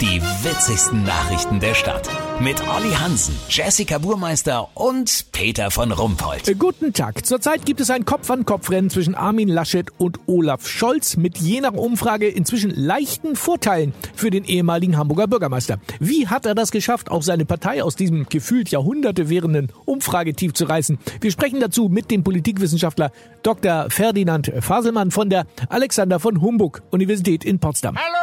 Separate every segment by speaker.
Speaker 1: Die witzigsten Nachrichten der Stadt. Mit Olli Hansen, Jessica Burmeister und Peter von Rumpold.
Speaker 2: Äh, Guten Tag. Zurzeit gibt es ein Kopf-an-Kopf-Rennen zwischen Armin Laschet und Olaf Scholz mit je nach Umfrage inzwischen leichten Vorteilen für den ehemaligen Hamburger Bürgermeister. Wie hat er das geschafft, auch seine Partei aus diesem gefühlt Jahrhunderte währenden Umfragetief zu reißen? Wir sprechen dazu mit dem Politikwissenschaftler Dr. Ferdinand Faselmann von der Alexander von Humboldt Universität in Potsdam.
Speaker 3: Hallo!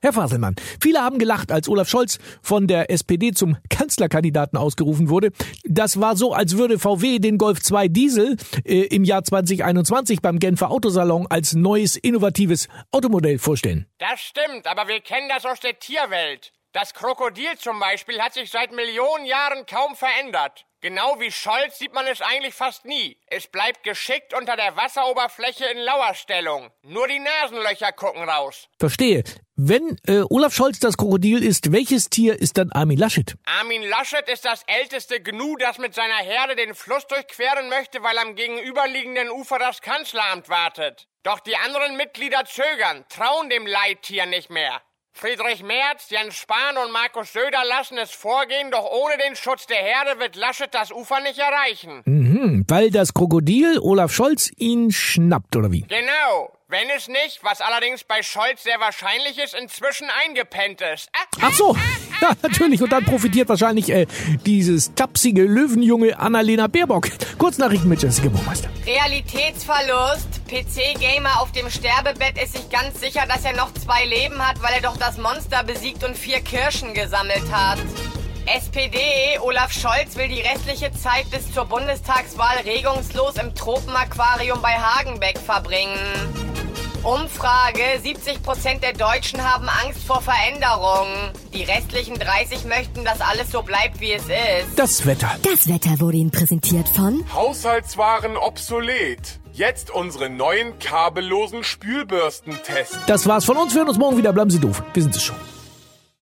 Speaker 2: Herr Faselmann, viele haben gelacht, als Olaf Scholz von der SPD zum Kanzlerkandidaten ausgerufen wurde. Das war so, als würde VW den Golf 2 Diesel äh, im Jahr 2021 beim Genfer Autosalon als neues, innovatives Automodell vorstellen.
Speaker 3: Das stimmt, aber wir kennen das aus der Tierwelt. Das Krokodil zum Beispiel hat sich seit Millionen Jahren kaum verändert. Genau wie Scholz sieht man es eigentlich fast nie. Es bleibt geschickt unter der Wasseroberfläche in Lauerstellung. Nur die Nasenlöcher gucken raus.
Speaker 2: Verstehe. Wenn äh, Olaf Scholz das Krokodil ist, welches Tier ist dann Armin Laschet?
Speaker 3: Armin Laschet ist das älteste Gnu, das mit seiner Herde den Fluss durchqueren möchte, weil am gegenüberliegenden Ufer das Kanzleramt wartet. Doch die anderen Mitglieder zögern, trauen dem Leittier nicht mehr. Friedrich Merz, Jens Spahn und Markus Söder lassen es vorgehen, doch ohne den Schutz der Herde wird Laschet das Ufer nicht erreichen.
Speaker 2: Mhm, weil das Krokodil Olaf Scholz ihn schnappt, oder wie?
Speaker 3: Genau. Wenn es nicht, was allerdings bei Scholz sehr wahrscheinlich ist, inzwischen eingepennt ist. Ah,
Speaker 2: Ach so, ja, natürlich. Und dann profitiert wahrscheinlich äh, dieses tapsige Löwenjunge Annalena Baerbock. Kurznachrichten mit Jessica Burmeister.
Speaker 4: Realitätsverlust. PC-Gamer auf dem Sterbebett ist sich ganz sicher, dass er noch zwei Leben hat, weil er doch das Monster besiegt und vier Kirschen gesammelt hat. SPD, Olaf Scholz will die restliche Zeit bis zur Bundestagswahl regungslos im Tropenaquarium bei Hagenbeck verbringen. Umfrage, 70% der Deutschen haben Angst vor Veränderungen. Die restlichen 30 möchten, dass alles so bleibt, wie es ist.
Speaker 2: Das Wetter.
Speaker 5: Das Wetter wurde Ihnen präsentiert von
Speaker 6: Haushaltswaren obsolet. Jetzt unsere neuen kabellosen Spülbürstentests.
Speaker 2: Das war's von uns. Wir hören uns morgen wieder. Bleiben Sie doof. Wir sind es schon.